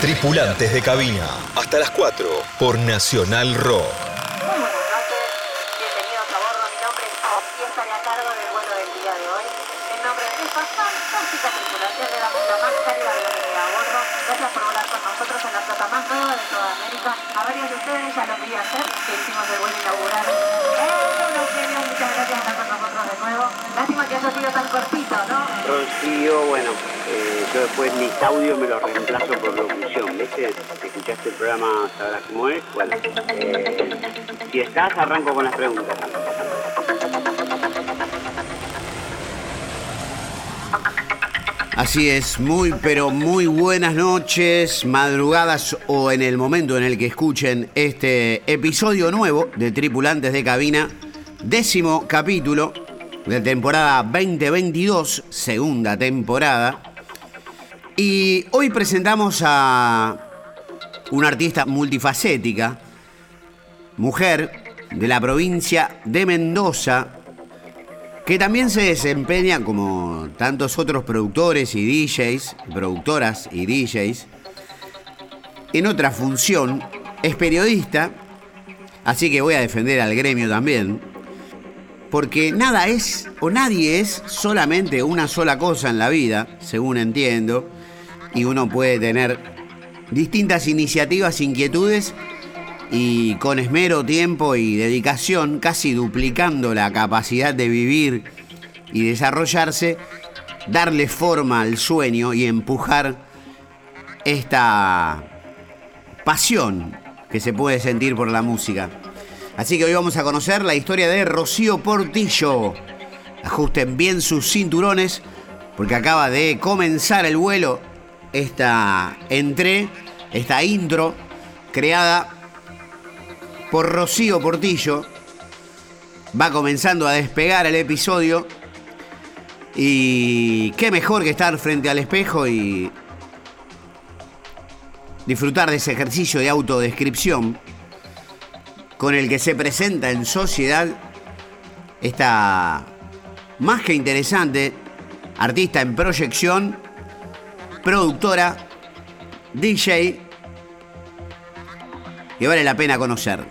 Tripulantes de cabina. Hasta las 4 por Nacional Rock. Muy buenas noches, bienvenidos a bordo. Mi nombre es y estaré a cargo del vuelo del día de hoy. En nombre de esta fantástica tripulación le damos la más cálida bienvenida a bordo. Gracias por volar con nosotros en la flota más nueva de toda América. A varios de ustedes ya lo vi hacer, que hicimos el vuelo inaugural. ¡Eh, genios! Muchas gracias por estar con nosotros de nuevo. Lástima que haya sido tan cortito, ¿no? Rocío, bueno, eh, yo después mis audios me los reemplazo por locución, ¿viste? ¿Escuchaste el programa Sabrás cómo es? Bueno, eh, si estás, arranco con las preguntas. Así es, muy pero muy buenas noches, madrugadas o en el momento en el que escuchen este episodio nuevo de Tripulantes de Cabina, décimo capítulo de temporada 2022, segunda temporada. Y hoy presentamos a una artista multifacética, mujer de la provincia de Mendoza, que también se desempeña como tantos otros productores y DJs, productoras y DJs, en otra función, es periodista, así que voy a defender al gremio también, porque nada es o nadie es solamente una sola cosa en la vida, según entiendo, y uno puede tener distintas iniciativas, inquietudes y con esmero, tiempo y dedicación, casi duplicando la capacidad de vivir y desarrollarse, darle forma al sueño y empujar esta pasión que se puede sentir por la música. Así que hoy vamos a conocer la historia de Rocío Portillo. Ajusten bien sus cinturones porque acaba de comenzar el vuelo esta entre, esta intro creada por Rocío Portillo. Va comenzando a despegar el episodio. Y qué mejor que estar frente al espejo y disfrutar de ese ejercicio de autodescripción con el que se presenta en sociedad esta más que interesante artista en proyección, productora, DJ, que vale la pena conocer.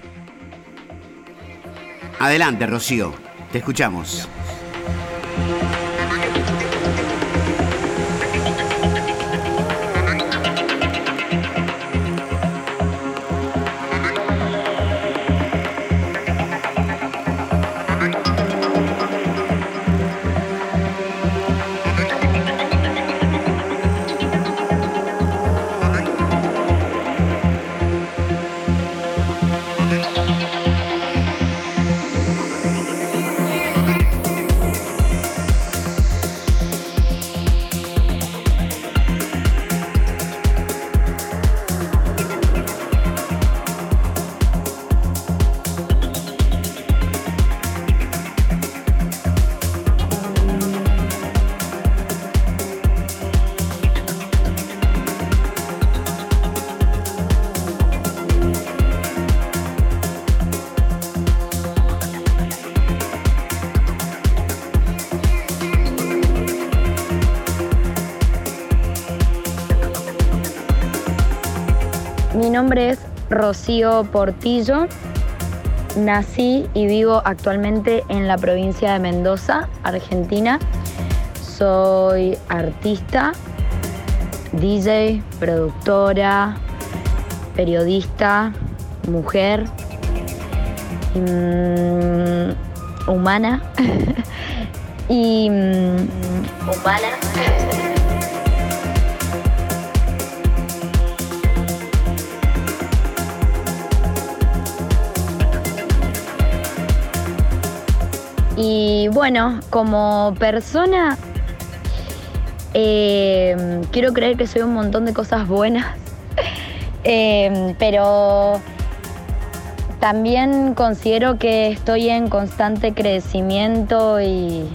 Adelante, Rocío, te escuchamos. Mi nombre es Rocío Portillo. Nací y vivo actualmente en la provincia de Mendoza, Argentina. Soy artista, DJ, productora, periodista, mujer, mm, humana y mm, humana. Y bueno, como persona, eh, quiero creer que soy un montón de cosas buenas, Eh, pero también considero que estoy en constante crecimiento y,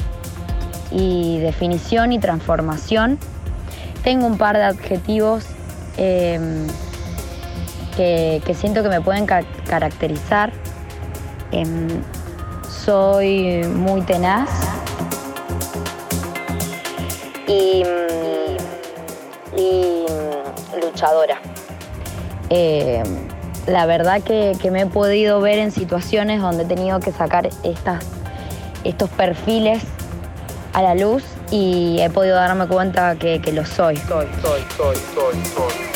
definición y transformación. Tengo un par de adjetivos eh, que, siento que me pueden ca- caracterizar. Soy muy tenaz y, y, luchadora. eh, la verdad que, me he podido ver en situaciones donde he tenido que sacar estas, estos perfiles a la luz y he podido darme cuenta que, que lo soy. Soy, soy, soy, soy, soy.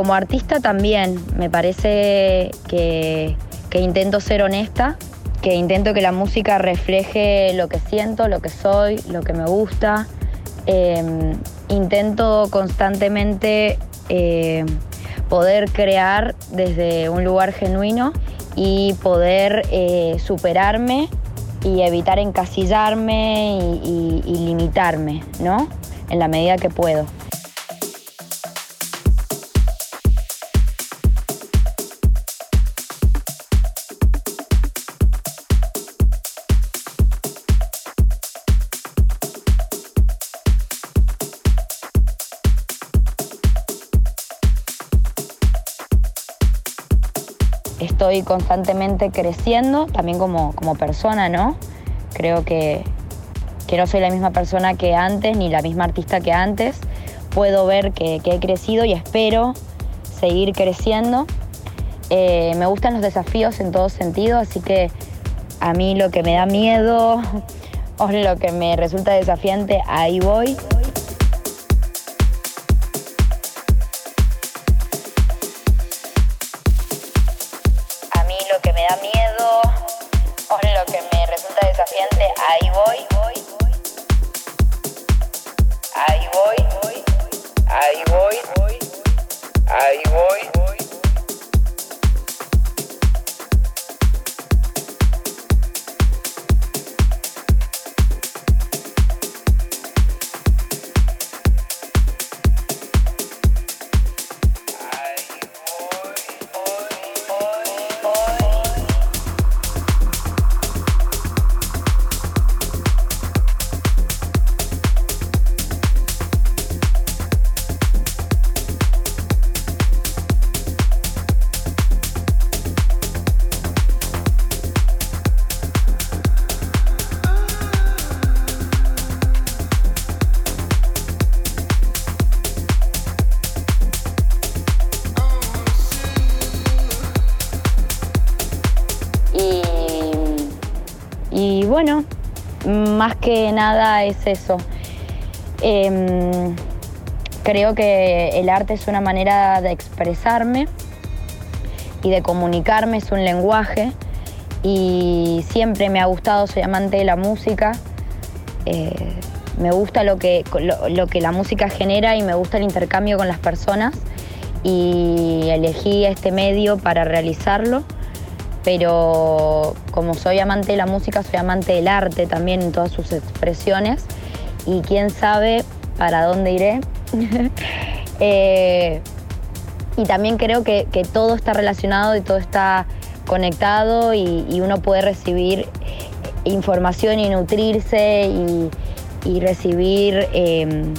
Como artista también me parece que, intento ser honesta, que intento que la música refleje lo que siento, lo que soy, lo que me gusta. Em, intento constantemente eh, poder crear desde un lugar genuino y poder eh, superarme y evitar encasillarme y, y limitarme, ¿no? En la medida que puedo. Constantemente creciendo, también como, como persona, ¿no? Creo que, que, no soy la misma persona que antes, ni la misma artista que antes. Puedo ver que, he crecido y espero seguir creciendo. Eh, me gustan los desafíos en todo sentido, así que a mí lo que me da miedo o lo que me resulta desafiante, ahí voy. Que nada es eso. Em, creo que el arte es una manera de expresarme y de comunicarme, es un lenguaje y siempre me ha gustado, soy amante de la música, eh, me gusta lo que, lo que la música genera y me gusta el intercambio con las personas y elegí este medio para realizarlo pero como soy amante de la música, soy amante del arte también en todas sus expresiones y quién sabe para dónde iré. Eh, y también creo que, todo está relacionado y todo está conectado y, uno puede recibir información y nutrirse y, recibir, em,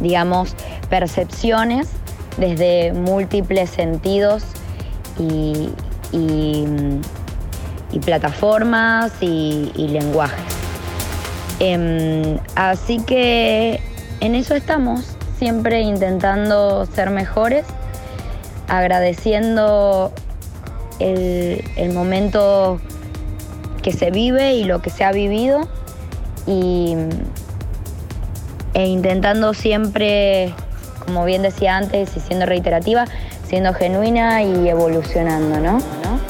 digamos, percepciones desde múltiples sentidos y, y, plataformas y, lenguajes. Em, así que en eso estamos, siempre intentando ser mejores, agradeciendo el, momento que se vive y lo que se ha vivido y, e intentando siempre, como bien decía antes y siendo reiterativa, siendo genuina y evolucionando, ¿no? Estás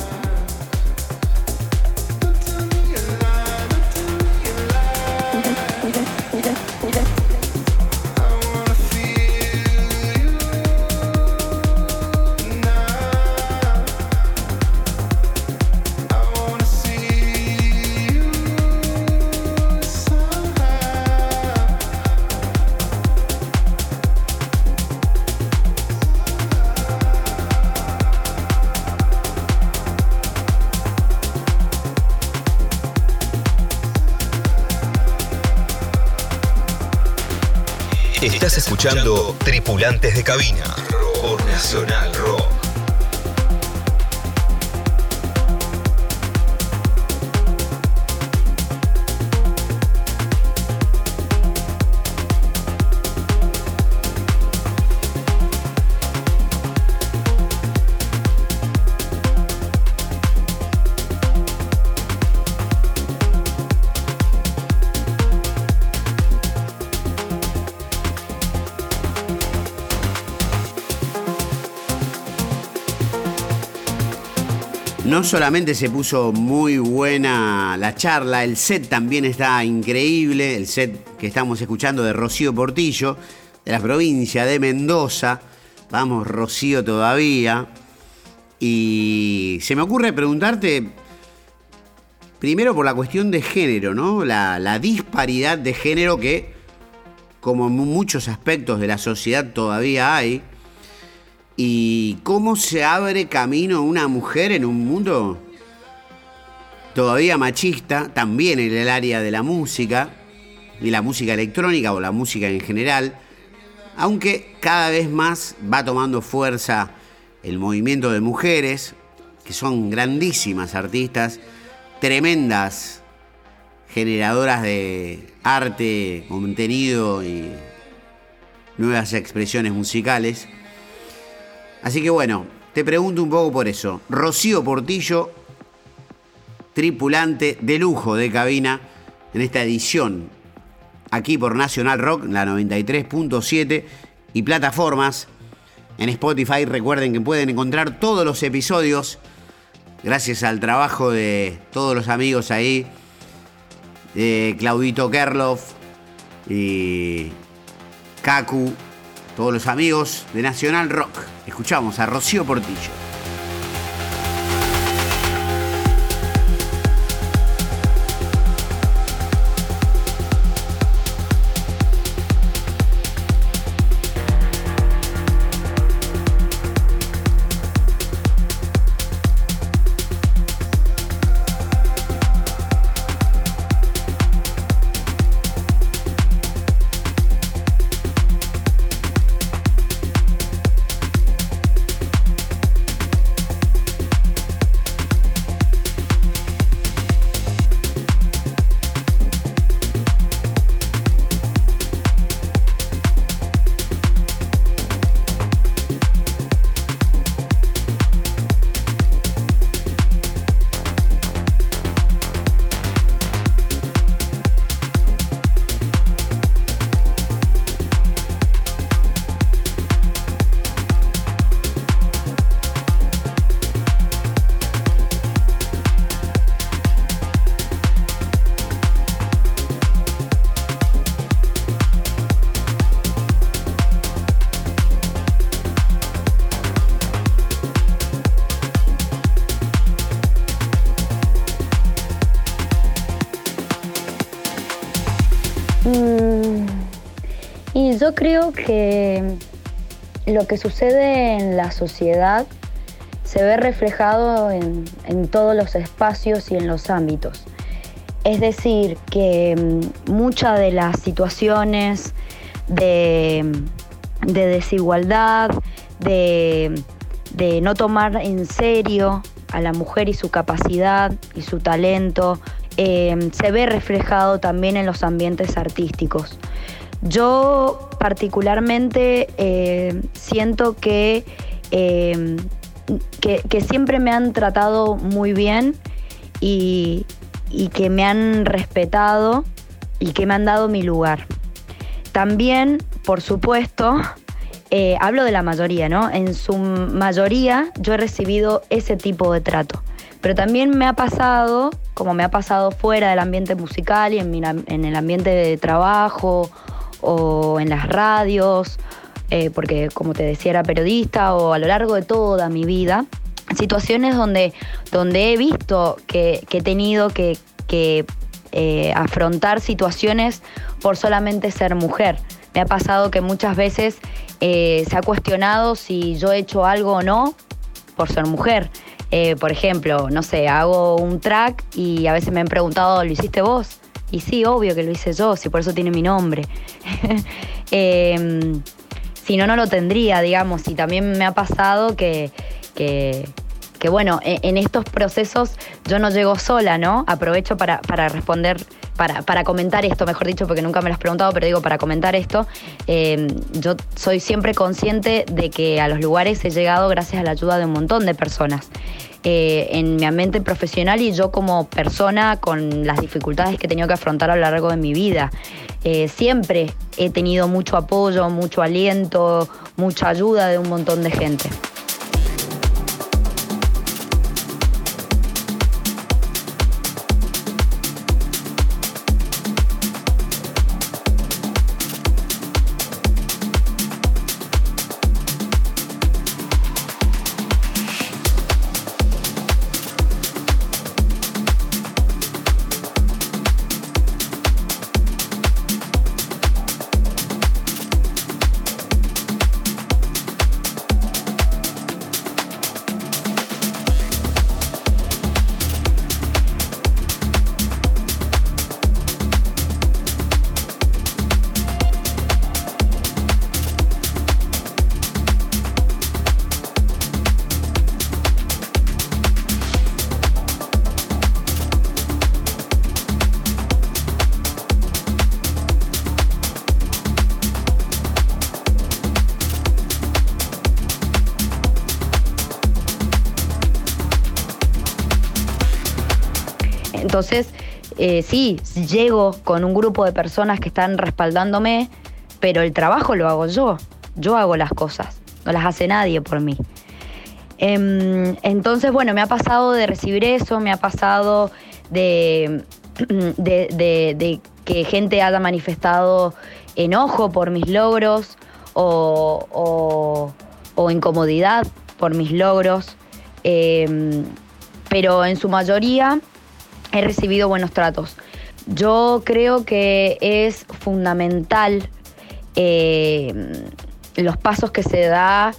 escuchando Tripulantes de Cabina por Nacional Rock. No solamente se puso muy buena la charla, el set también está increíble, el set que estamos escuchando de Rocío Portillo, de la provincia de Mendoza. Vamos, Rocío todavía. Y se me ocurre preguntarte, primero por la cuestión de género, ¿no? La, disparidad de género que, como en muchos aspectos de la sociedad todavía hay, y cómo se abre camino una mujer en un mundo todavía machista, también en el área de la música, y la música electrónica o la música en general, aunque cada vez más va tomando fuerza el movimiento de mujeres, que son grandísimas artistas, tremendas generadoras de arte, contenido y nuevas expresiones musicales. Así que bueno, te pregunto un poco por eso. Rocío Portillo, tripulante de lujo de cabina en esta edición, aquí por Nacional Rock, la 93.7 y plataformas. En Spotify recuerden que pueden encontrar todos los episodios gracias al trabajo de todos los amigos ahí, de Claudito Kerloff y Kaku, todos los amigos de Nacional Rock. Escuchamos a Rocío Portillo. Lo que sucede en la sociedad se ve reflejado en, en todos los espacios y en los ámbitos. Es decir, que mm, muchas de las situaciones de, de desigualdad, de, de no tomar en serio a la mujer y su capacidad y su talento, eh, se ve reflejado también en los ambientes artísticos. Yo particularmente eh, siento que, eh, que, que siempre me han tratado muy bien y, y que me han respetado y que me han dado mi lugar. también, por supuesto, eh, hablo de la mayoría, ¿no? En su mayoría yo he recibido ese tipo de trato. Pero también me ha pasado, como me ha pasado fuera del ambiente musical y en, el ambiente de trabajo o en las radios, eh, porque como te decía era periodista o a lo largo de toda mi vida, situaciones donde, donde he visto que, he tenido que, eh, afrontar situaciones por solamente ser mujer. Me ha pasado que muchas veces eh, se ha cuestionado si yo he hecho algo o no por ser mujer. Por ejemplo, no sé, hago un track y a veces me han preguntado, ¿lo hiciste vos? Y sí, obvio que lo hice yo, si por eso tiene mi nombre. Em, si no, no lo tendría, digamos. Y también me ha pasado que, que, bueno, e, en, estos procesos yo no llego sola, ¿no? Aprovecho para, para responder para, para, comentar esto, mejor dicho, porque nunca me lo has preguntado, pero digo, para comentar esto, eh, yo soy siempre consciente de que a los lugares he llegado gracias a la ayuda de un montón de personas. Eh, en mi ambiente profesional y yo como persona con las dificultades que he tenido que afrontar a lo largo de mi vida. Eh, siempre he tenido mucho apoyo, mucho aliento, mucha ayuda de un montón de gente. Entonces, eh, sí, llego con un grupo de personas que están respaldándome, pero el trabajo lo hago yo. Yo hago las cosas, no las hace nadie por mí. Em, entonces, bueno, me ha pasado de recibir eso, me ha pasado de, que gente haya manifestado enojo por mis logros o, incomodidad por mis logros, em, pero en su mayoría he recibido buenos tratos. Yo creo que es fundamental eh, los pasos que se da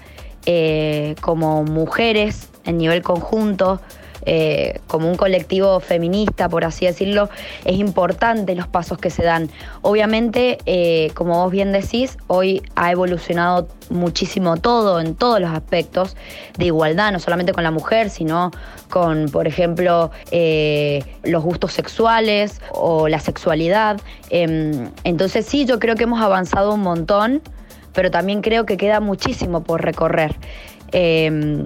eh, como mujeres en nivel conjunto, eh, como un colectivo feminista, por así decirlo, es importante los pasos que se dan. Obviamente, eh, como vos bien decís, hoy ha evolucionado muchísimo todo en todos los aspectos de igualdad, no solamente con la mujer, sino con, por ejemplo, eh, los gustos sexuales o la sexualidad. Em, entonces sí, yo creo que hemos avanzado un montón, pero también creo que queda muchísimo por recorrer. Em,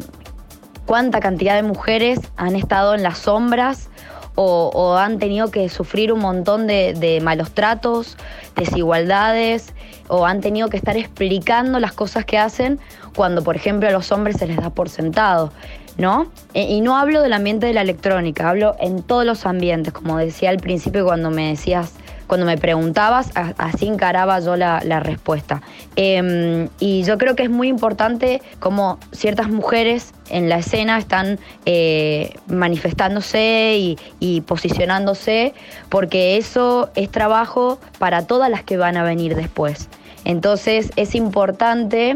cuánta cantidad de mujeres han estado en las sombras o, han tenido que sufrir un montón de, malos tratos, desigualdades, o han tenido que estar explicando las cosas que hacen cuando, por ejemplo, a los hombres se les da por sentado. ¿No? E, y no hablo del ambiente de la electrónica, hablo en todos los ambientes, como decía al principio cuando me decías cuando me preguntabas, así encaraba yo la, respuesta. Em, y yo creo que es muy importante cómo ciertas mujeres en la escena están eh, manifestándose y, posicionándose, porque eso es trabajo para todas las que van a venir después. Entonces es importante,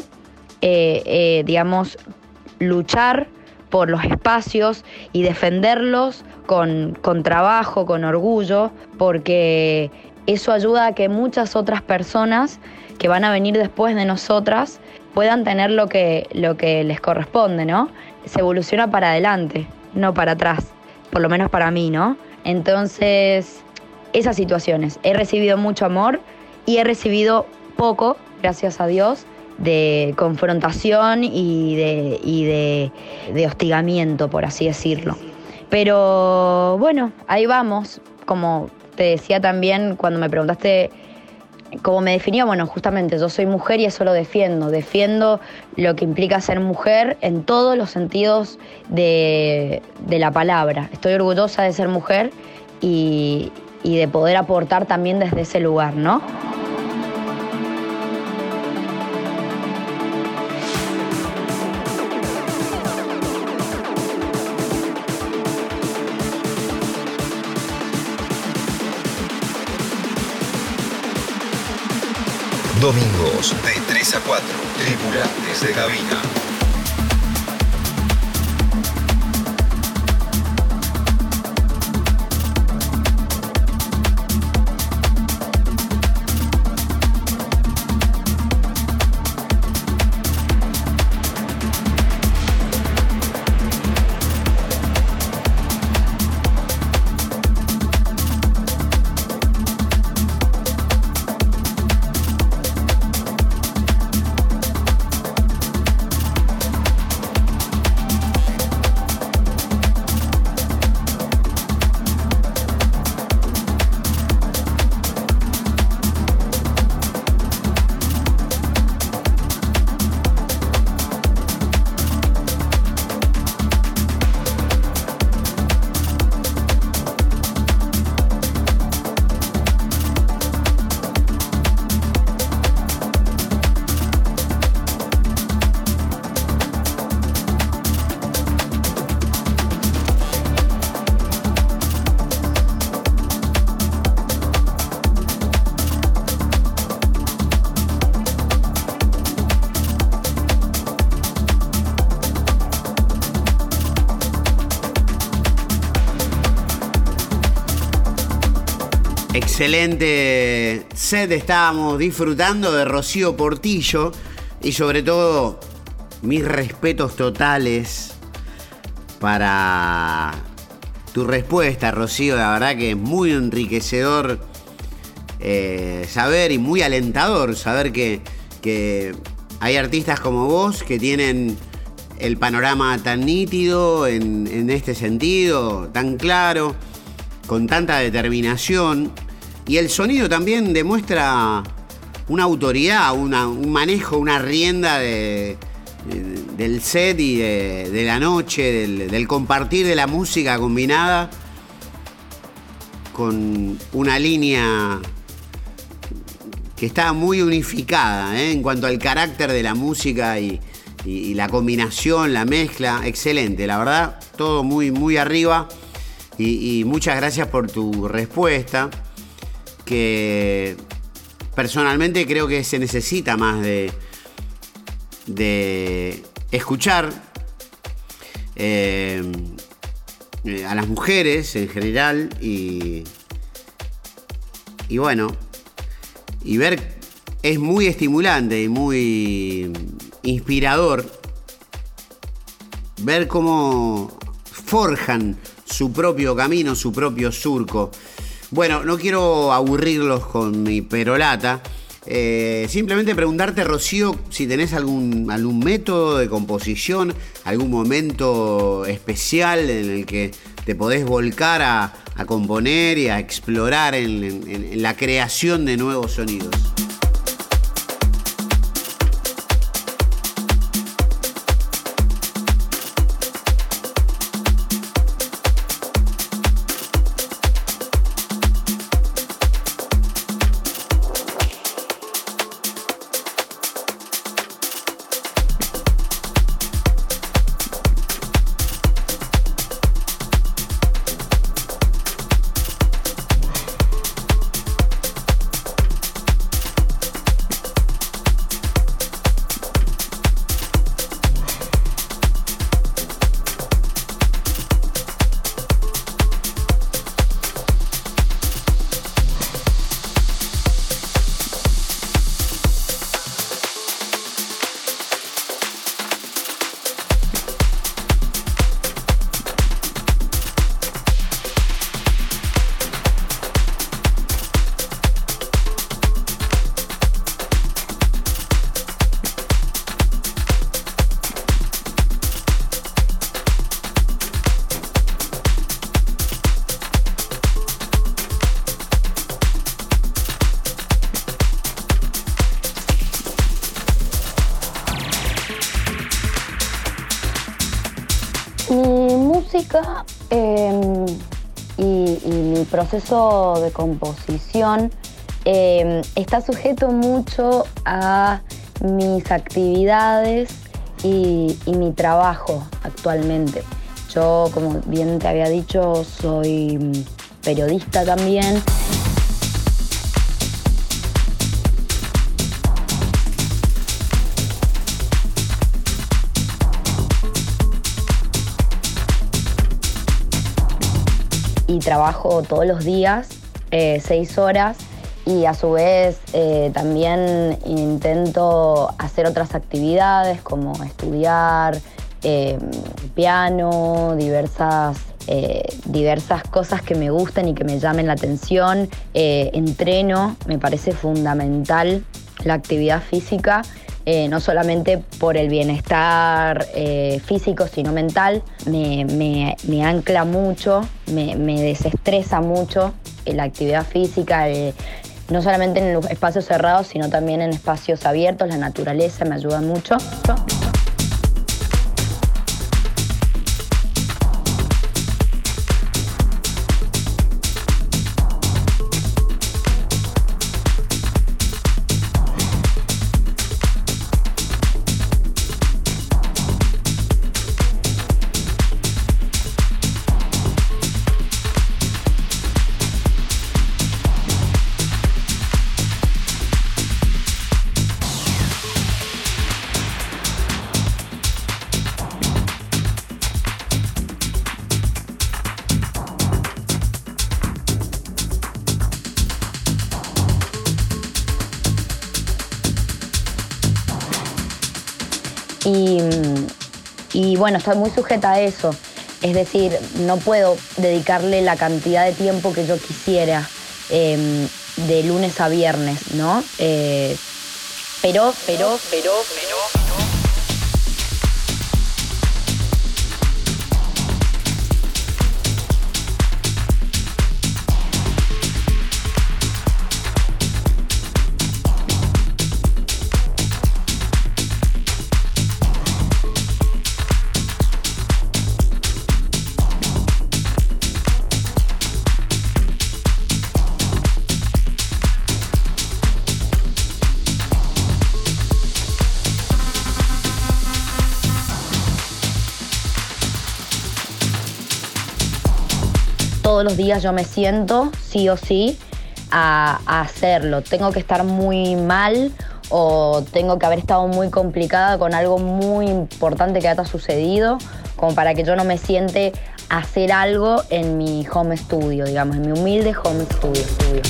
eh, eh, digamos, luchar por los espacios y defenderlos con, trabajo, con orgullo, porque eso ayuda a que muchas otras personas que van a venir después de nosotras puedan tener lo que, lo que les corresponde, ¿no? Se evoluciona para adelante, no para atrás, por lo menos para mí, ¿no? Entonces, esas situaciones. He recibido mucho amor y he recibido poco, gracias a Dios, de confrontación y de, y de, hostigamiento, por así decirlo. Pero bueno, ahí vamos. Como te decía también cuando me preguntaste como me definía, bueno, justamente yo soy mujer y eso lo defiendo. Defiendo lo que implica ser mujer en todos los sentidos de, de la palabra. Estoy orgullosa de ser mujer y, y de poder aportar también desde ese lugar, ¿no? Domingos de 3 a 4. Tripulantes de cabina. Excelente set estábamos disfrutando de Rocío Portillo y sobre todo mis respetos totales para tu respuesta, Rocío. La verdad que es muy enriquecedor eh, saber y muy alentador saber que, que hay artistas como vos que tienen el panorama tan nítido en, en este sentido, tan claro, con tanta determinación y el sonido también demuestra una autoridad, un manejo, una rienda del set y de, la noche, del, compartir de la música combinada con una línea que está muy unificada ¿eh? en cuanto al carácter de la música y, la combinación, la mezcla, excelente, la verdad, todo muy, muy arriba. Y muchas gracias por tu respuesta que personalmente creo que se necesita más de, de escuchar eh, eh, a las mujeres en general y, y bueno, y ver es muy estimulante y muy inspirador ver cómo forjan su propio camino, su propio surco. Bueno, no quiero aburrirlos con mi perolata. Eh, simplemente preguntarte, Rocío, si tenés algún, algún método de composición, algún momento especial en el que te podés volcar a, componer y a explorar en la creación de nuevos sonidos. Proceso de composición em, está sujeto mucho a mis actividades y, y, mi trabajo actualmente. Yo, como bien te había dicho, soy periodista también. Trabajo todos los días, eh, seis horas, y a su vez eh, también intento hacer otras actividades como estudiar eh, piano, diversas, diversas cosas que me gusten y que me llamen la atención. entreno, me parece fundamental la actividad física eh, no solamente por el bienestar eh, físico, sino mental, me, ancla mucho, me, desestresa mucho eh, la actividad física, no solamente en espacios cerrados, sino también en espacios abiertos, la naturaleza me ayuda mucho. Y, bueno, estoy muy sujeta a eso. Es decir, no puedo dedicarle la cantidad de tiempo que yo quisiera em, de lunes a viernes, ¿no? Eh, pero, pero, pero, pero. Todos los días yo me siento, sí o sí, a, hacerlo. Tengo que estar muy mal o tengo que haber estado muy complicada con algo muy importante que haya sucedido, como para que yo no me siente hacer algo en mi home studio, digamos, en mi humilde home studio.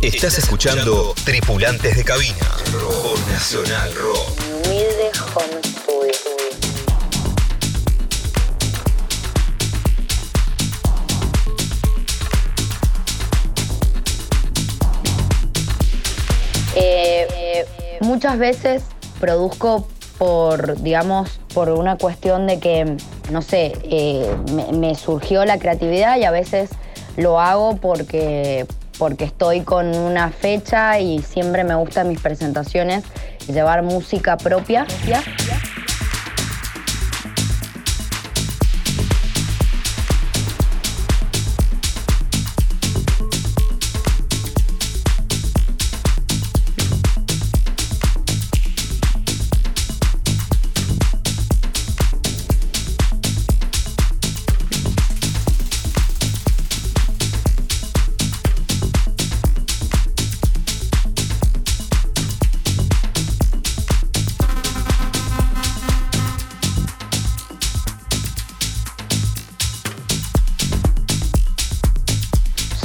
Estás escuchando Tripulantes de Cabina, Rock Nacional Rock. Humilde home muchas veces produzco por, digamos, por una cuestión de que, no sé, eh, me, surgió la creatividad y a veces lo hago porque, porque estoy con una fecha y siempre me gustan mis presentaciones llevar música propia.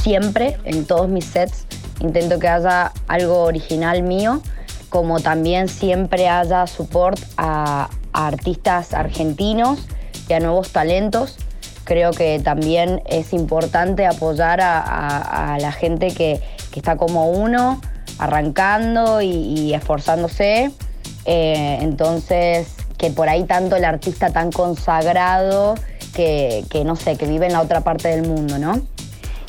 Siempre, en todos mis sets, intento que haya algo original mío, como también siempre haya support a, artistas argentinos y a nuevos talentos. Creo que también es importante apoyar a, la gente que, está como uno, arrancando y, esforzándose. Eh, entonces, que por ahí tanto el artista tan consagrado que, no sé, que vive en la otra parte del mundo, ¿no?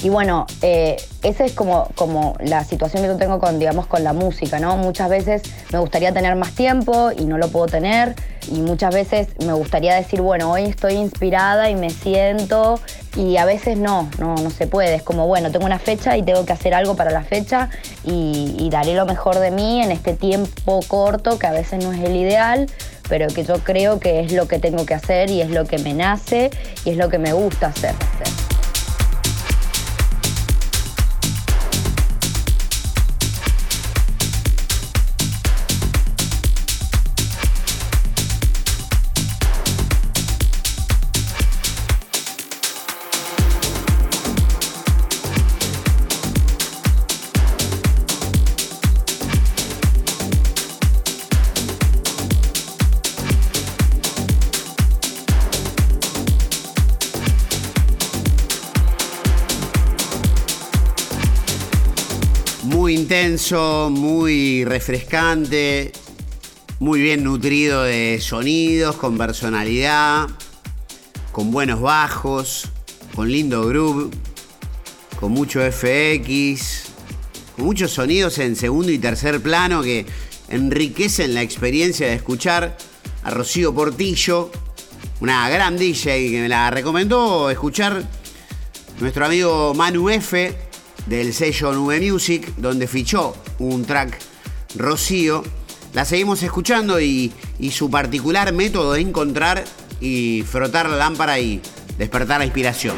Y bueno, eh, esa es como, como la situación que yo tengo con, digamos, con la música, ¿no? Muchas veces me gustaría tener más tiempo y no lo puedo tener. Y muchas veces me gustaría decir, bueno, hoy estoy inspirada y me siento. Y a veces no, no, no se puede. Es como, bueno, tengo una fecha y tengo que hacer algo para la fecha y, daré lo mejor de mí en este tiempo corto, que a veces no es el ideal, pero que yo creo que es lo que tengo que hacer y es lo que me nace y es lo que me gusta hacer. Muy refrescante, muy bien nutrido de sonidos, con personalidad, con buenos bajos, con lindo groove, con mucho FX, con muchos sonidos en segundo y tercer plano que enriquecen la experiencia de escuchar a Rocío Portillo, una gran DJ que me la recomendó escuchar nuestro amigo Manu F del sello Nube Music, donde fichó un track Rocío. La seguimos escuchando y, y su particular método de encontrar y frotar la lámpara y despertar la inspiración.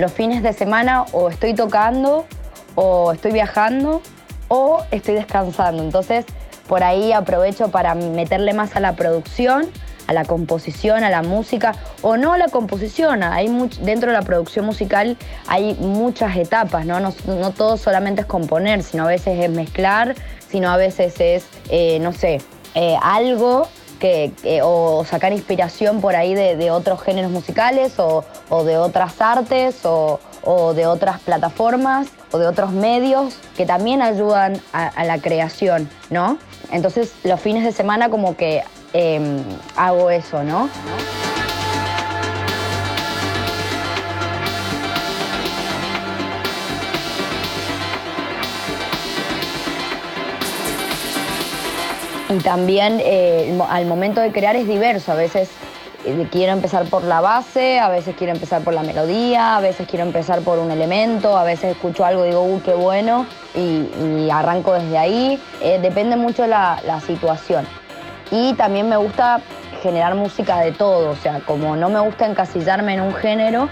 Los fines de semana o estoy tocando o estoy viajando o estoy descansando. Entonces, por ahí aprovecho para meterle más a la producción, a la composición, a la música, o no a la composición. Hay dentro de la producción musical hay muchas etapas, ¿no? No, no todo solamente es componer, sino a veces es mezclar, sino a veces es, eh, no sé, eh, algo que, o sacar inspiración por ahí de, otros géneros musicales o, de otras artes o, o de otras plataformas o de otros medios que también ayudan a, a la creación, ¿no? Entonces los fines de semana como que em, hago eso, ¿no? Y también eh, al momento de crear es diverso. A veces eh, quiero empezar por la base, a veces quiero empezar por la melodía, a veces quiero empezar por un elemento, a veces escucho algo y digo, uy, qué bueno, y, y arranco desde ahí. Eh, depende mucho la, la situación. Y también me gusta generar música de todo, o sea, como no me gusta encasillarme en un género,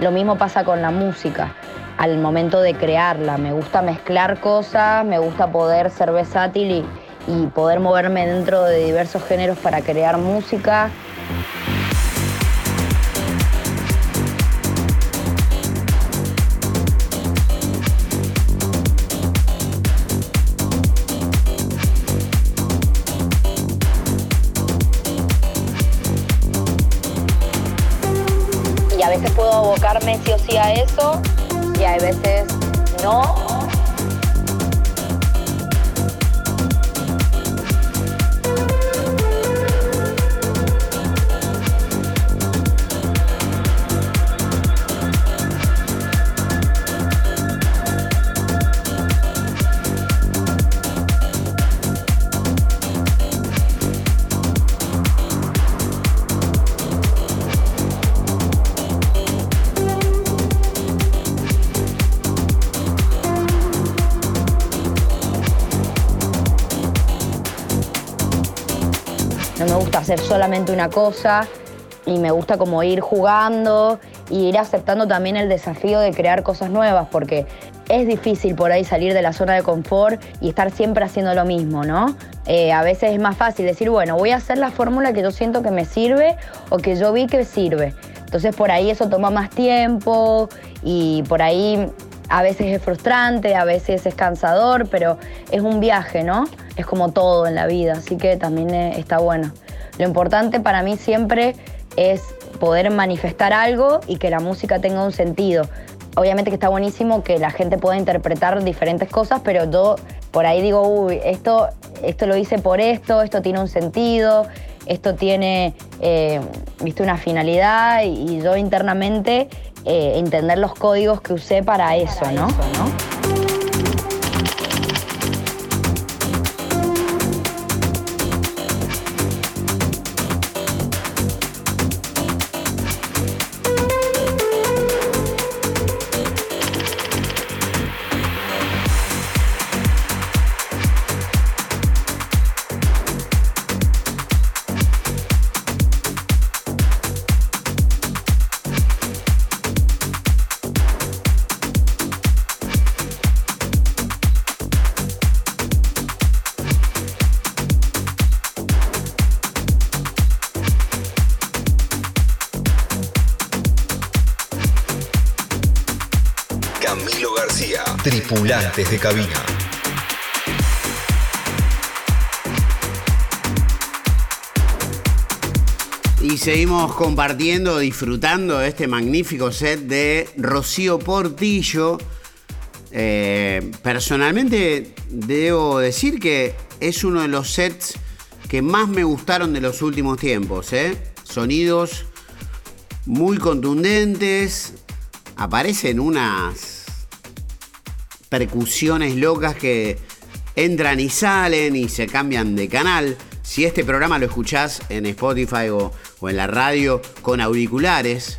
lo mismo pasa con la música. Al momento de crearla, me gusta mezclar cosas, me gusta poder ser versátil y, y poder moverme dentro de diversos géneros para crear música. Y a veces puedo abocarme sí o sí a eso y hay veces no. Hacer solamente una cosa y me gusta como ir jugando y ir aceptando también el desafío de crear cosas nuevas, porque es difícil por ahí salir de la zona de confort y estar siempre haciendo lo mismo, ¿no? Eh, a veces es más fácil decir, bueno, voy a hacer la fórmula que yo siento que me sirve o que yo vi que sirve. Entonces por ahí eso toma más tiempo y por ahí a veces es frustrante, a veces es cansador, pero es un viaje, ¿no? Es como todo en la vida, así que también eh, está bueno. Lo importante para mí siempre es poder manifestar algo y que la música tenga un sentido. Obviamente que está buenísimo que la gente pueda interpretar diferentes cosas, pero yo por ahí digo, uy, esto, esto lo hice por esto, esto tiene un sentido, esto tiene, eh, viste, una finalidad y yo internamente eh, entender los códigos que usé para eso, ¿no? Camilo tripulantes de cabina. Y seguimos compartiendo, disfrutando de este magnífico set de Rocío Portillo. Eh, personalmente debo decir que es uno de los sets que más me gustaron de los últimos tiempos. ¿eh? Sonidos muy contundentes, aparecen unas percusiones locas que entran y salen y se cambian de canal. Si este programa lo escuchás en Spotify o, en la radio con auriculares,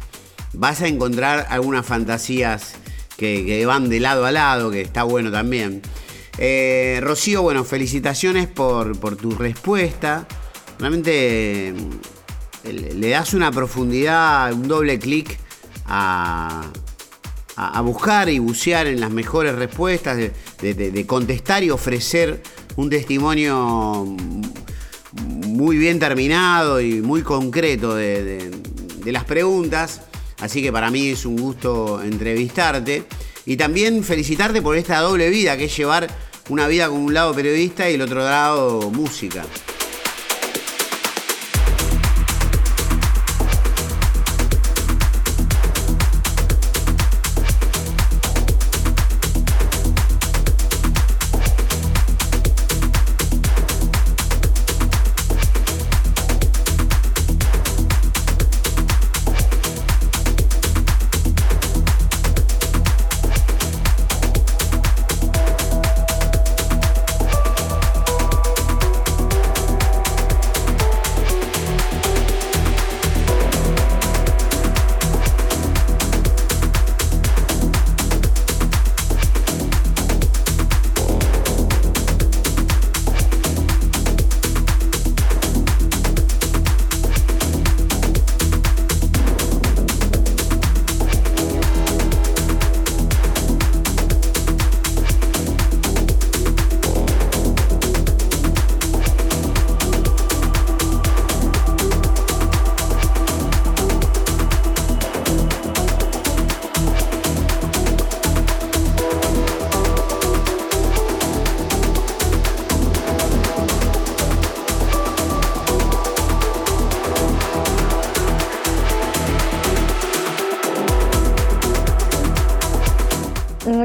vas a encontrar algunas fantasías que, que van de lado a lado, que está bueno también. Eh, Rocío, bueno, felicitaciones por, por tu respuesta. Realmente le le das una profundidad, un doble clic a, a- buscar y bucear en las mejores respuestas, de, contestar y ofrecer un testimonio muy bien terminado y muy concreto de, de- de las preguntas. Así que para mí es un gusto entrevistarte. Y también felicitarte por esta doble vida, que es llevar una vida con un lado periodista y el otro lado música.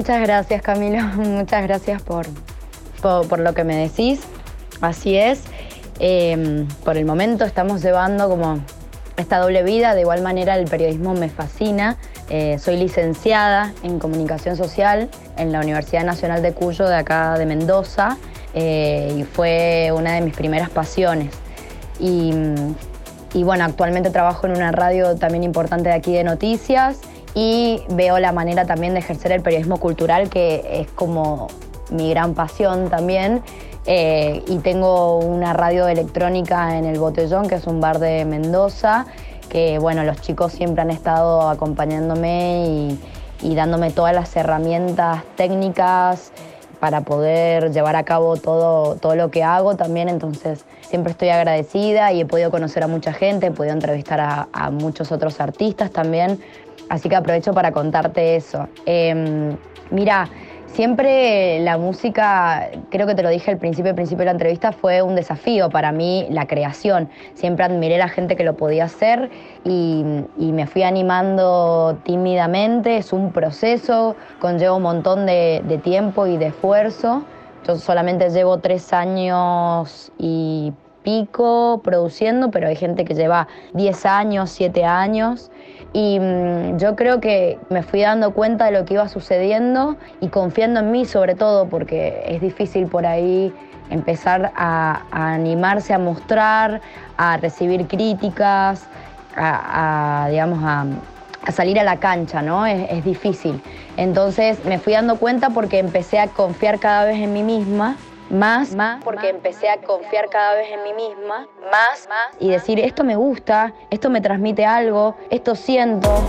Muchas gracias, Camilo. Muchas gracias por, por, lo que me decís. Así es. Eh, por el momento estamos llevando como esta doble vida. De igual manera, el periodismo me fascina. Eh, soy licenciada en comunicación social en la Universidad Nacional de Cuyo, de acá de Mendoza, eh, y fue una de mis primeras pasiones. Y bueno, actualmente trabajo en una radio también importante de aquí de noticias y veo la manera también de ejercer el periodismo cultural, que es como mi gran pasión también. Eh, y tengo una radio electrónica en El Botellón, que es un bar de Mendoza. que bueno, los chicos siempre han estado acompañándome y, dándome todas las herramientas técnicas para poder llevar a cabo todo, todo lo que hago también. Entonces, siempre estoy agradecida y he podido conocer a mucha gente, he podido entrevistar a muchos otros artistas también. Así que aprovecho para contarte eso. Eh, mira, Siempre la música, creo que te lo dije al principio, al principio de la entrevista, fue un desafío para mí la creación. Siempre admiré a la gente que lo podía hacer y, me fui animando tímidamente. Es un proceso, conlleva un montón de, de tiempo y de esfuerzo. Yo solamente llevo tres años y pico produciendo, pero hay gente que lleva 10 años, 7 años. Y mm, yo creo que me fui dando cuenta de lo que iba sucediendo y confiando en mí sobre todo, porque es difícil por ahí empezar a, animarse a mostrar, a recibir críticas, a, digamos, a, salir a la cancha, ¿no? Es, difícil. Entonces me fui dando cuenta porque empecé a confiar cada vez en mí misma más, más, porque empecé a confiar cada vez en mí misma, más, más, y decir, esto me gusta, esto me transmite algo, esto siento.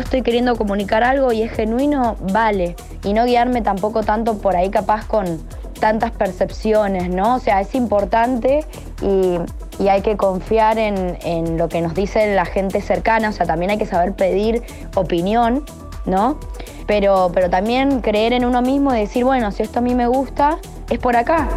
Estoy queriendo comunicar algo y es genuino, vale. Y no guiarme tampoco tanto por ahí capaz con tantas percepciones, ¿no? O sea, es importante y, hay que confiar en, lo que nos dice la gente cercana, o sea, también hay que saber pedir opinión, ¿no? Pero, pero también creer en uno mismo y decir, bueno, si esto a mí me gusta, es por acá.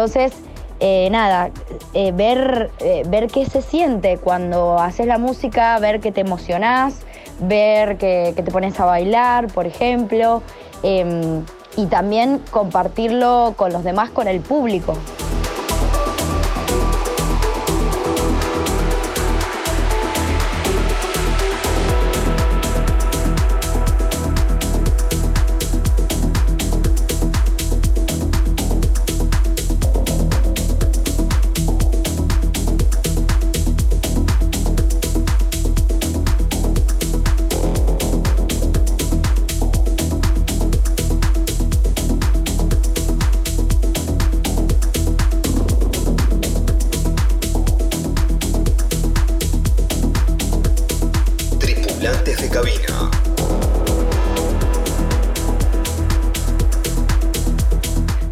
Entonces, eh, nada, eh, ver, eh, ver qué se siente cuando haces la música, ver que te emocionás, ver que, te pones a bailar, por ejemplo, em, y también compartirlo con los demás, con el público.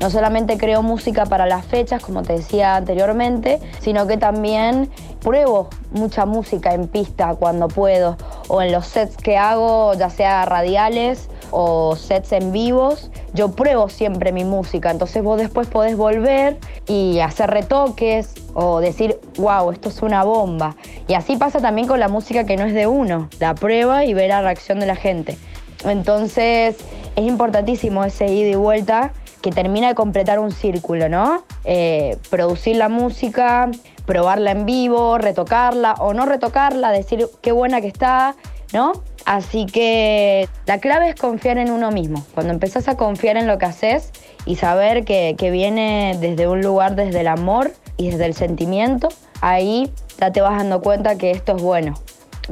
No solamente creo música para las fechas, como te decía anteriormente, sino que también pruebo mucha música en pista cuando puedo, o en los sets que hago, ya sea radiales o sets en vivos, yo pruebo siempre mi música, entonces vos después podés volver y hacer retoques o decir, wow, esto es una bomba. Y así pasa también con la música que no es de uno, la prueba y ver la reacción de la gente. Entonces es importantísimo ese ida y vuelta que termina de completar un círculo, ¿no? Eh, producir la música, probarla en vivo, retocarla o no retocarla, decir qué buena que está, ¿no? Así que la clave es confiar en uno mismo. Cuando empezás a confiar en lo que haces y saber que, que viene desde un lugar, desde el amor y desde el sentimiento, ahí ya te vas dando cuenta que esto es bueno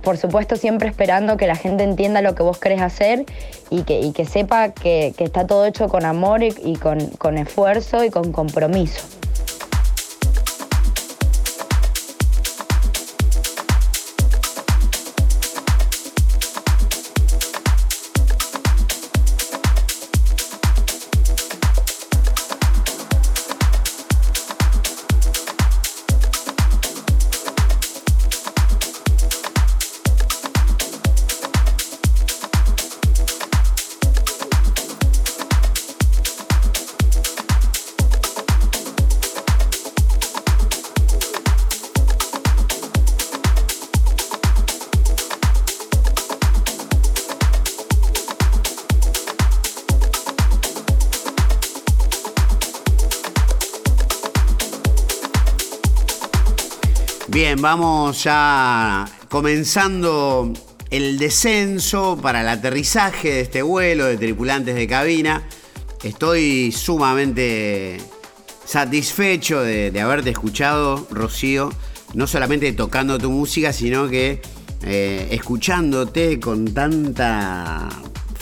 por supuesto siempre esperando que la gente entienda lo que vos querés hacer y que, sepa que, está todo hecho con amor y, con esfuerzo y con compromiso. Bien, vamos ya comenzando el descenso para el aterrizaje de este vuelo de tripulantes de cabina. Estoy sumamente satisfecho de, haberte escuchado, Rocío, no solamente tocando tu música, sino que eh, escuchándote con tanta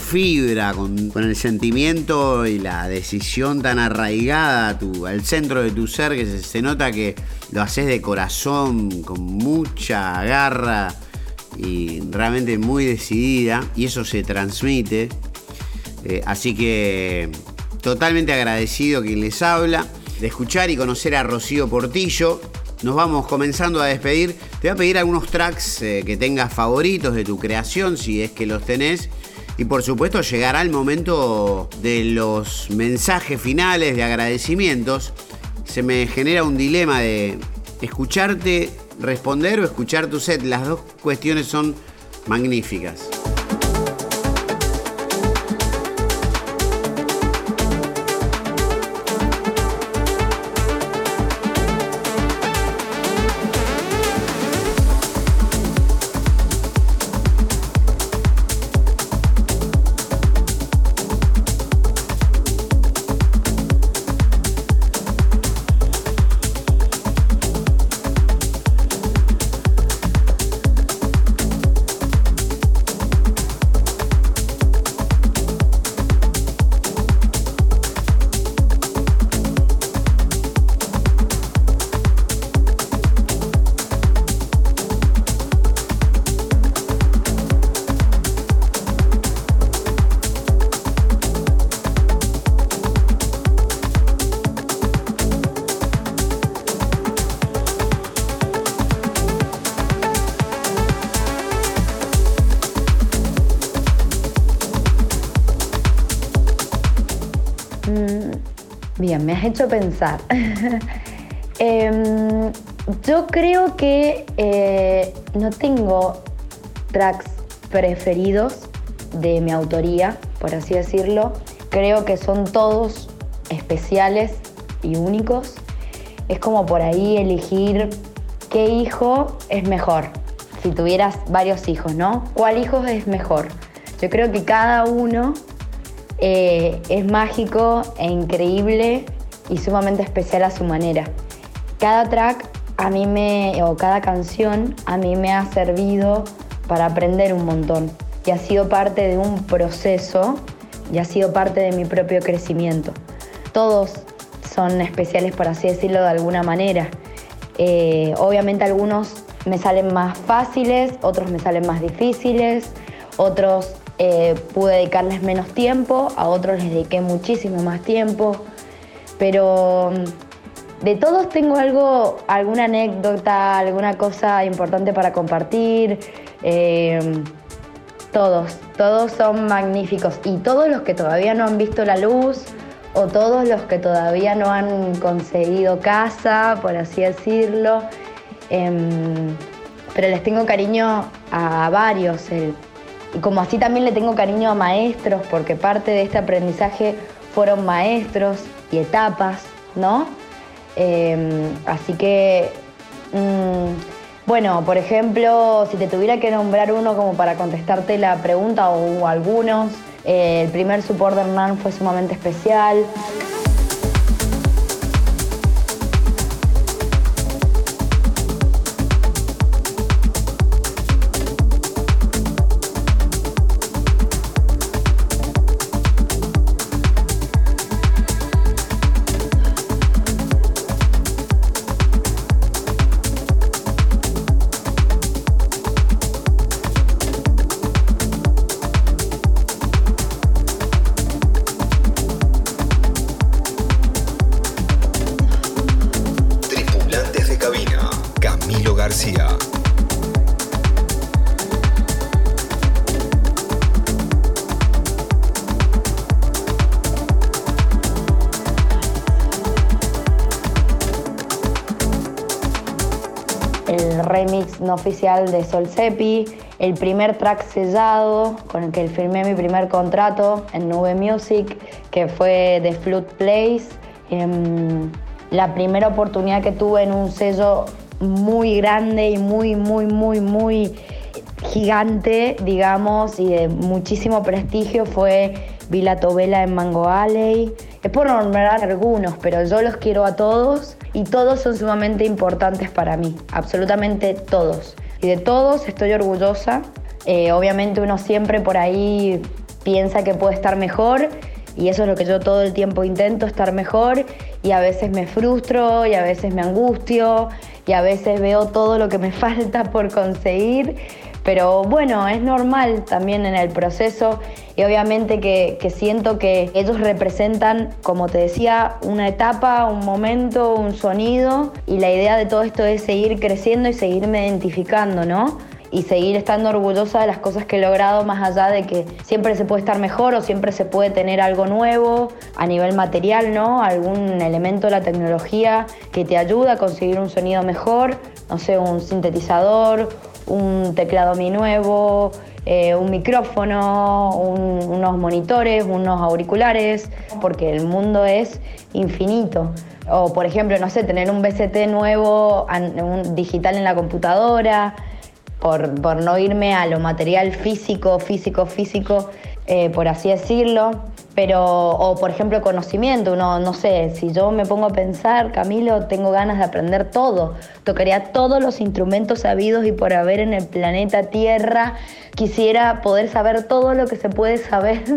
fibra, con, el sentimiento y la decisión tan arraigada al centro de tu ser que se, nota que lo haces de corazón, con mucha garra y realmente muy decidida y eso se transmite. Eh, así que totalmente agradecido quien les habla, de escuchar y conocer a Rocío Portillo. Nos vamos comenzando a despedir. Te voy a pedir algunos tracks eh, que tengas favoritos de tu creación, si es que los tenés. Y por supuesto llegará el momento de los mensajes finales de agradecimientos. Se me genera un dilema de escucharte responder o escuchar tu set. Las dos cuestiones son magníficas. Me has hecho pensar. Em, yo creo que eh, no tengo tracks preferidos de mi autoría, por así decirlo. Creo que son todos especiales y únicos. Es como por ahí elegir qué hijo es mejor. Si tuvieras varios hijos, ¿no? ¿Cuál hijo es mejor? Yo creo que cada uno eh, es mágico e increíble y sumamente especial a su manera. Cada track a mí me, o cada canción a mí me ha servido para aprender un montón y ha sido parte de un proceso y ha sido parte de mi propio crecimiento. Todos son especiales, por así decirlo, de alguna manera. Eh, obviamente algunos me salen más fáciles, otros me salen más difíciles, otros eh, pude dedicarles menos tiempo, a otros les dediqué muchísimo más tiempo, pero mm, de todos tengo algo, alguna anécdota, alguna cosa importante para compartir. Eh, todos, todos son magníficos y todos los que todavía no han visto la luz o todos los que todavía no han conseguido casa, por así decirlo. Em, pero les tengo cariño a varios. Y como así también le tengo cariño a maestros, porque parte de este aprendizaje fueron maestros y etapas, ¿no? Em, así que, mm, bueno, por ejemplo, si te tuviera que nombrar uno como para contestarte la pregunta o algunos, eh, el primer support de Hernán fue sumamente especial. Oficial de Sol Sepi, el primer track sellado con el que firmé mi primer contrato en Nube Music, que fue de Flute Place. Em, la primera oportunidad que tuve en un sello muy grande y muy, muy, muy, muy gigante, digamos, y de muchísimo prestigio fue Vila Tobela en Mango Alley. Es por nombrar algunos, pero yo los quiero a todos y todos son sumamente importantes para mí, absolutamente todos. Y de todos estoy orgullosa. Eh, obviamente uno siempre por ahí piensa que puede estar mejor y eso es lo que yo todo el tiempo intento, estar mejor y a veces me frustro y a veces me angustio y a veces veo todo lo que me falta por conseguir pero bueno, es normal también en el proceso y obviamente que, siento que ellos representan, como te decía, una etapa, un momento, un sonido y la idea de todo esto es seguir creciendo y seguirme identificando, ¿no? y seguir estando orgullosa de las cosas que he logrado, más allá de que siempre se puede estar mejor o siempre se puede tener algo nuevo a nivel material, ¿no? Algún elemento de la tecnología que te ayuda a conseguir un sonido mejor, no sé, un sintetizador, un teclado mi nuevo, eh, un micrófono, unos monitores, unos auriculares, porque el mundo es infinito. O por ejemplo, no sé, tener un BCT nuevo, un digital en la computadora, por, por, no irme a lo material físico, físico, físico, eh, por así decirlo. Pero, o por ejemplo, conocimiento, uno, no sé, si yo me pongo a pensar, Camilo, tengo ganas de aprender todo, tocaría todos los instrumentos sabidos y por haber en el planeta Tierra, quisiera poder saber todo lo que se puede saber.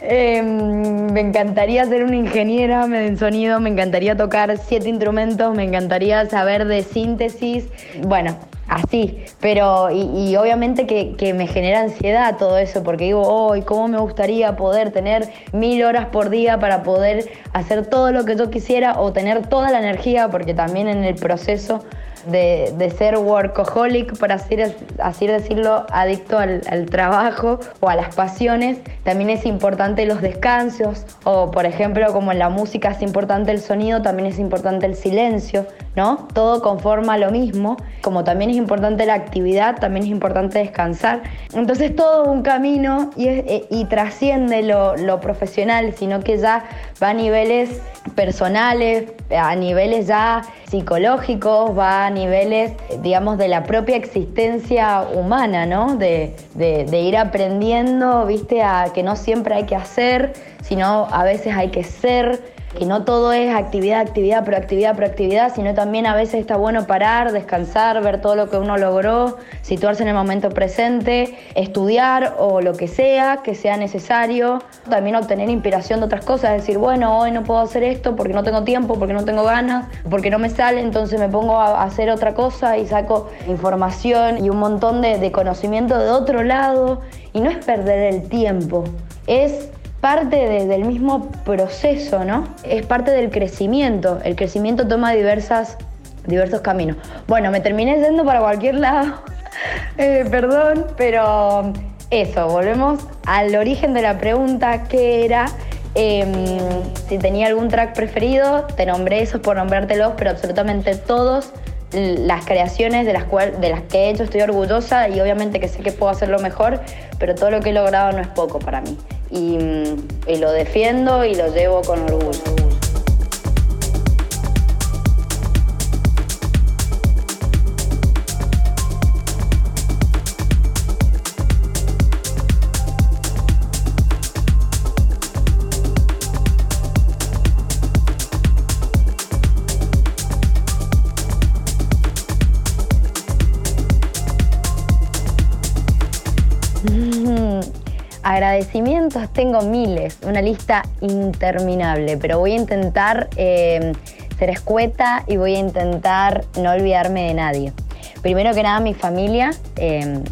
Em, me encantaría ser una ingeniera en sonido, me encantaría tocar siete instrumentos, me encantaría saber de síntesis. Bueno, así, pero y, obviamente que, me genera ansiedad todo eso, porque digo, hoy ¿cómo me gustaría poder tener mil horas por día para poder hacer todo lo que yo quisiera o tener toda la energía, porque también en el proceso de, ser workaholic, por así, así decirlo, adicto al, trabajo o a las pasiones. También es importante los descansos o, por ejemplo, como en la música es importante el sonido, también es importante el silencio, ¿no? Todo conforma lo mismo. Como también es importante la actividad, también es importante descansar. Entonces todo un camino y, eh, trasciende lo, lo profesional, sino que ya va a niveles personales, a niveles ya psicológicos, va a niveles, digamos, de la propia existencia humana, ¿no? De, de, ir aprendiendo, viste, a que no siempre hay que hacer, sino a veces hay que ser que no todo es actividad, actividad, proactividad, proactividad, sino también a veces está bueno parar, descansar, ver todo lo que uno logró, situarse en el momento presente, estudiar o lo que sea que sea necesario, también obtener inspiración de otras cosas, decir, bueno, hoy no puedo hacer esto porque no tengo tiempo, porque no tengo ganas, porque no me sale, entonces me pongo a hacer otra cosa y saco información y un montón de, de conocimiento de otro lado. Y no es perder el tiempo, es parte del mismo proceso, ¿no? Es parte del crecimiento. El crecimiento toma diversas, diversos caminos. Bueno, me terminé yendo para cualquier lado, eh, perdón, pero eso, volvemos al origen de la pregunta, que era em, si tenía algún track preferido, te nombré esos por nombrártelos, pero absolutamente todos las creaciones de las, de las que he hecho estoy orgullosa y obviamente que sé que puedo hacerlo mejor, pero todo lo que he logrado no es poco para mí y, lo defiendo y lo llevo con orgullo. Agradecimientos tengo miles, una lista interminable, pero voy a intentar eh, ser escueta y voy a intentar no olvidarme de nadie. Primero que nada mi familia, eh,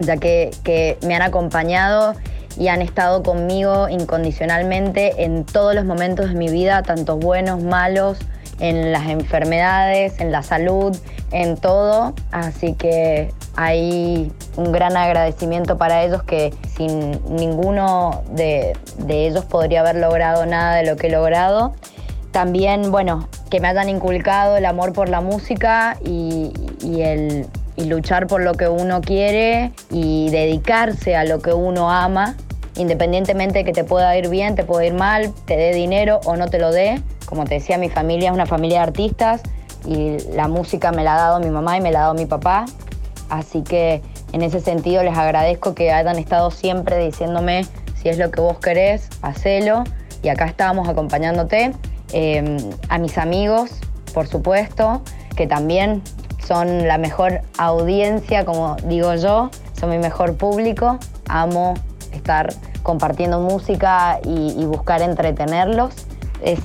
ya que, que me han acompañado y han estado conmigo incondicionalmente en todos los momentos de mi vida, tanto buenos, malos, en las enfermedades, en la salud, en todo. Así que hay un gran agradecimiento para ellos que sin ninguno de, ellos podría haber logrado nada de lo que he logrado. También, bueno, que me hayan inculcado el amor por la música y, el, y luchar por lo que uno quiere y dedicarse a lo que uno ama, independientemente de que te pueda ir bien, te pueda ir mal, te dé dinero o no te lo dé. Como te decía, mi familia es una familia de artistas y la música me la ha dado mi mamá y me la ha dado mi papá. Así que en ese sentido les agradezco que hayan estado siempre diciéndome si es lo que vos querés, hacelo. Y acá estábamos acompañándote. Eh, a mis amigos, por supuesto, que también son la mejor audiencia, como digo yo, son mi mejor público. Amo estar compartiendo música y, buscar entretenerlos.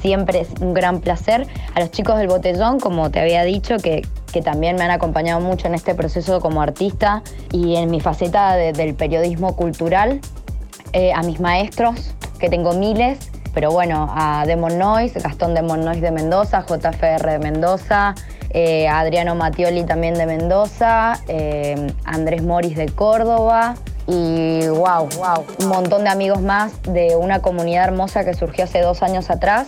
siempre es un gran placer. A los chicos del botellón, como te había dicho, que, que también me han acompañado mucho en este proceso como artista y en mi faceta del periodismo cultural. Eh, a mis maestros, que tengo miles, pero bueno, a Demon Noise, Gastón Demon Noise de Mendoza, JFR de Mendoza, eh, Adriano Matioli también de Mendoza, eh, Andrés Moris de Córdoba y wow, wow, un montón de amigos más de una comunidad hermosa que surgió hace dos años atrás,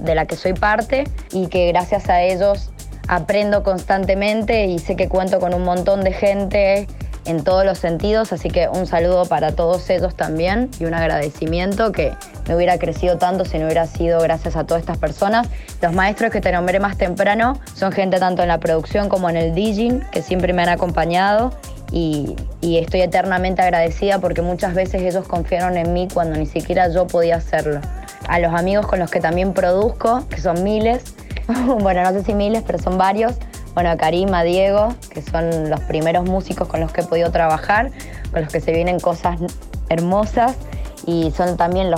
de la que soy parte y que gracias a ellos aprendo constantemente y sé que cuento con un montón de gente en todos los sentidos, así que un saludo para todos ellos también y un agradecimiento que me hubiera crecido tanto si no hubiera sido gracias a todas estas personas. Los maestros que te nombré más temprano son gente tanto en la producción como en el DJing, que siempre me han acompañado y, y, estoy eternamente agradecida porque muchas veces ellos confiaron en mí cuando ni siquiera yo podía hacerlo. A los amigos con los que también produzco, que son miles, bueno, no sé si miles, pero son varios, bueno, a Karim, a Diego, que son los primeros músicos con los que he podido trabajar, con los que se vienen cosas hermosas y son también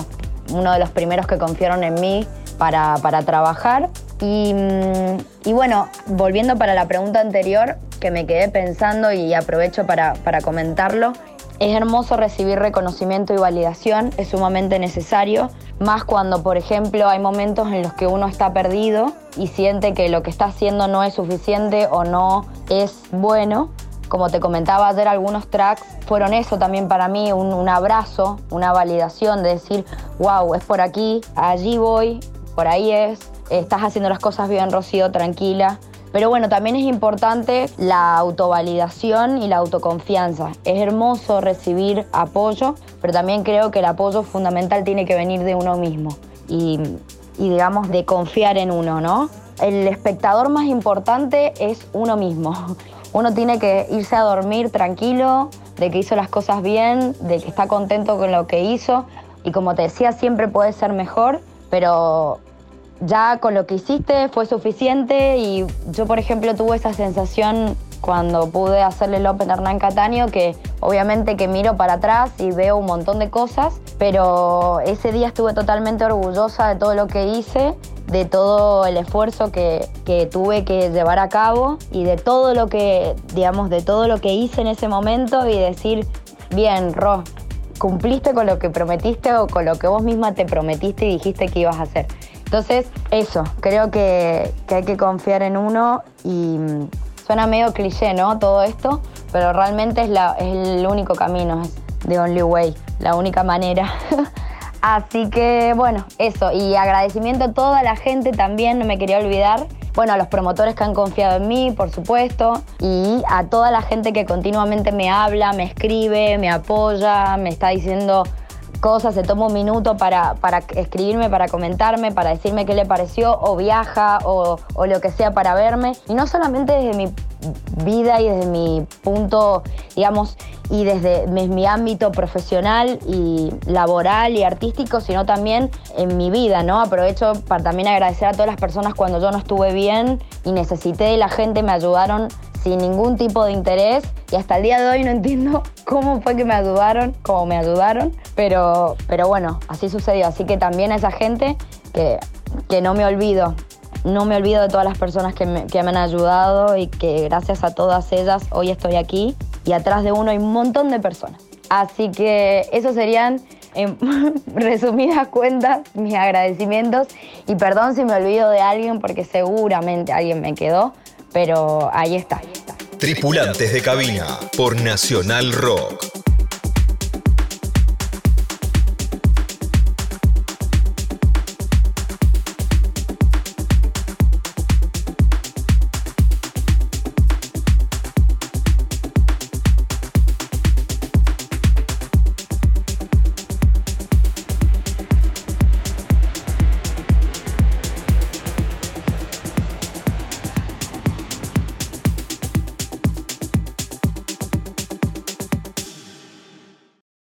uno de los primeros que confiaron en mí para, trabajar. Mm, y, bueno, volviendo para la pregunta anterior, que me quedé pensando y aprovecho para, para comentarlo, es hermoso recibir reconocimiento y validación, es sumamente necesario, más cuando, por ejemplo, hay momentos en los que uno está perdido y siente que lo que está haciendo no es suficiente o no es bueno. Como te comentaba ayer, algunos tracks fueron eso también para mí, un, abrazo, una validación de decir, wow, es por aquí, allí voy, por ahí es, estás haciendo las cosas bien, Rocío, tranquila. Pero bueno, también es importante la autovalidación y la autoconfianza. Es hermoso recibir apoyo, pero también creo que el apoyo fundamental tiene que venir de uno mismo y, digamos de confiar en uno, ¿no? El espectador más importante es uno mismo. Uno tiene que irse a dormir tranquilo, de que hizo las cosas bien, de que está contento con lo que hizo y como te decía, siempre puede ser mejor, pero ya con lo que hiciste fue suficiente y yo, por ejemplo, tuve esa sensación cuando pude hacerle el Open Hernán Cataño, que obviamente que miro para atrás y veo un montón de cosas, pero ese día estuve totalmente orgullosa de todo lo que hice, de todo el esfuerzo que, que tuve que llevar a cabo y de todo lo que, digamos, de todo lo que hice en ese momento y decir, bien, Ro, cumpliste con lo que prometiste o con lo que vos misma te prometiste y dijiste que ibas a hacer. Entonces, eso, creo que, hay que confiar en uno y mm, suena medio cliché, ¿no? Todo esto, pero realmente es, la, es el único camino, es the only way, la única manera. Así que bueno, eso, y agradecimiento a toda la gente también, no me quería olvidar. Bueno, a los promotores que han confiado en mí, por supuesto, y a toda la gente que continuamente me habla, me escribe, me apoya, me está diciendo cosas, se toma un minuto para, para escribirme, para comentarme, para decirme qué le pareció, o viaja, o, o lo que sea para verme. Y no solamente desde mi vida y desde mi punto, digamos, y desde mi ámbito profesional y laboral y artístico, sino también en mi vida, ¿no? Aprovecho para también agradecer a todas las personas cuando yo no estuve bien y necesité, la gente me ayudaron sin ningún tipo de interés y hasta el día de hoy no entiendo cómo fue que me ayudaron, cómo me ayudaron, pero, pero bueno, así sucedió. Así que también a esa gente que, que no me olvido, no me olvido de todas las personas que me, que me han ayudado y que gracias a todas ellas hoy estoy aquí y atrás de uno hay un montón de personas. Así que esos serían en resumidas cuentas, mis agradecimientos y perdón si me olvido de alguien porque seguramente alguien me quedó, pero ahí está. Tripulantes de cabina por Nacional Rock.